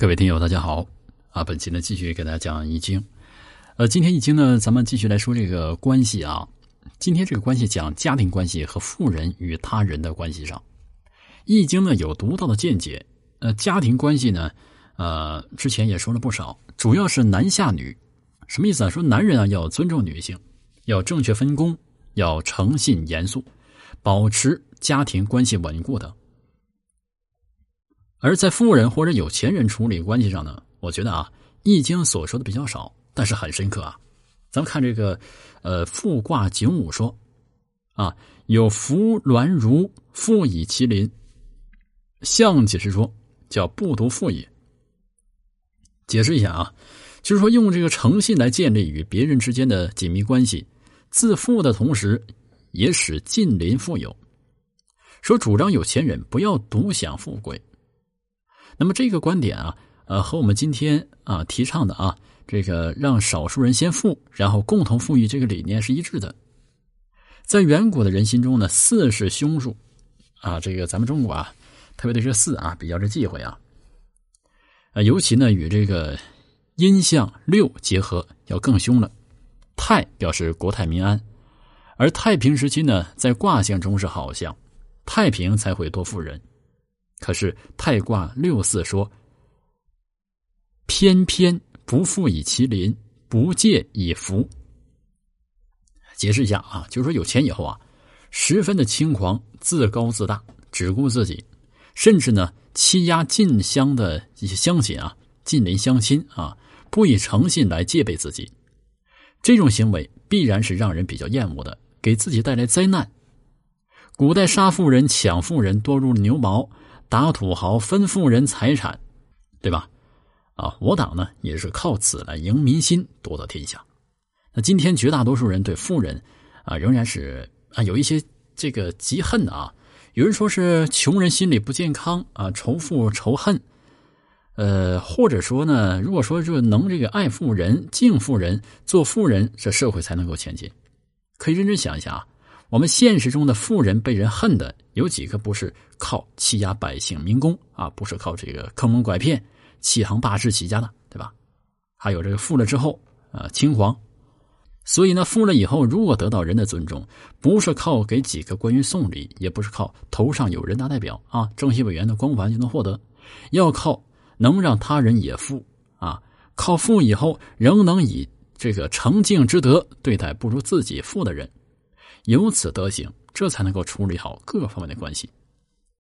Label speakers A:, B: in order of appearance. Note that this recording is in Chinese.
A: 各位听友，大家好啊！本期呢继续给大家讲《易经》，呃，今天《易经》呢，咱们继续来说这个关系啊。今天这个关系讲家庭关系和富人与他人的关系上，《易经》呢有独到的见解。呃，家庭关系呢，呃，之前也说了不少，主要是男下女，什么意思啊？说男人啊要尊重女性，要正确分工，要诚信严肃，保持家庭关系稳固的。而在富人或者有钱人处理关系上呢，我觉得啊，《易经》所说的比较少，但是很深刻啊。咱们看这个，呃，复卦九五说，啊，有福鸾如，富以其邻。象解释说，叫不独富也。解释一下啊，就是说用这个诚信来建立与别人之间的紧密关系，自富的同时，也使近邻富有。说主张有钱人不要独享富贵。那么这个观点啊，呃，和我们今天啊提倡的啊，这个让少数人先富，然后共同富裕这个理念是一致的。在远古的人心中呢，四是凶数啊，这个咱们中国啊，特别对这四啊比较是忌讳啊，啊，尤其呢与这个阴象六结合要更凶了。太表示国泰民安，而太平时期呢，在卦象中是好象，太平才会多富人。可是太卦六四说：“偏偏不富以其邻，不借以福。”解释一下啊，就是说有钱以后啊，十分的轻狂、自高自大，只顾自己，甚至呢欺压近乡的一些乡亲啊、近邻乡亲啊，不以诚信来戒备自己。这种行为必然是让人比较厌恶的，给自己带来灾难。古代杀富人、抢富人多如牛毛。打土豪分富人财产，对吧？啊，我党呢也是靠此来赢民心，夺得天下。那今天绝大多数人对富人啊，仍然是啊有一些这个嫉恨的啊。有人说是穷人心理不健康啊，仇富仇恨。呃，或者说呢，如果说就能这个爱富人、敬富人、做富人，这社会才能够前进。可以认真想一下啊。我们现实中的富人被人恨的有几个不是靠欺压百姓民工啊，不是靠这个坑蒙拐骗、欺行霸市起家的，对吧？还有这个富了之后啊轻狂，所以呢，富了以后如果得到人的尊重，不是靠给几个官员送礼，也不是靠头上有人大代表啊、政协委员的光环就能获得，要靠能让他人也富啊，靠富以后仍能以这个诚敬之德对待不如自己富的人。由此得行，这才能够处理好各方面的关系。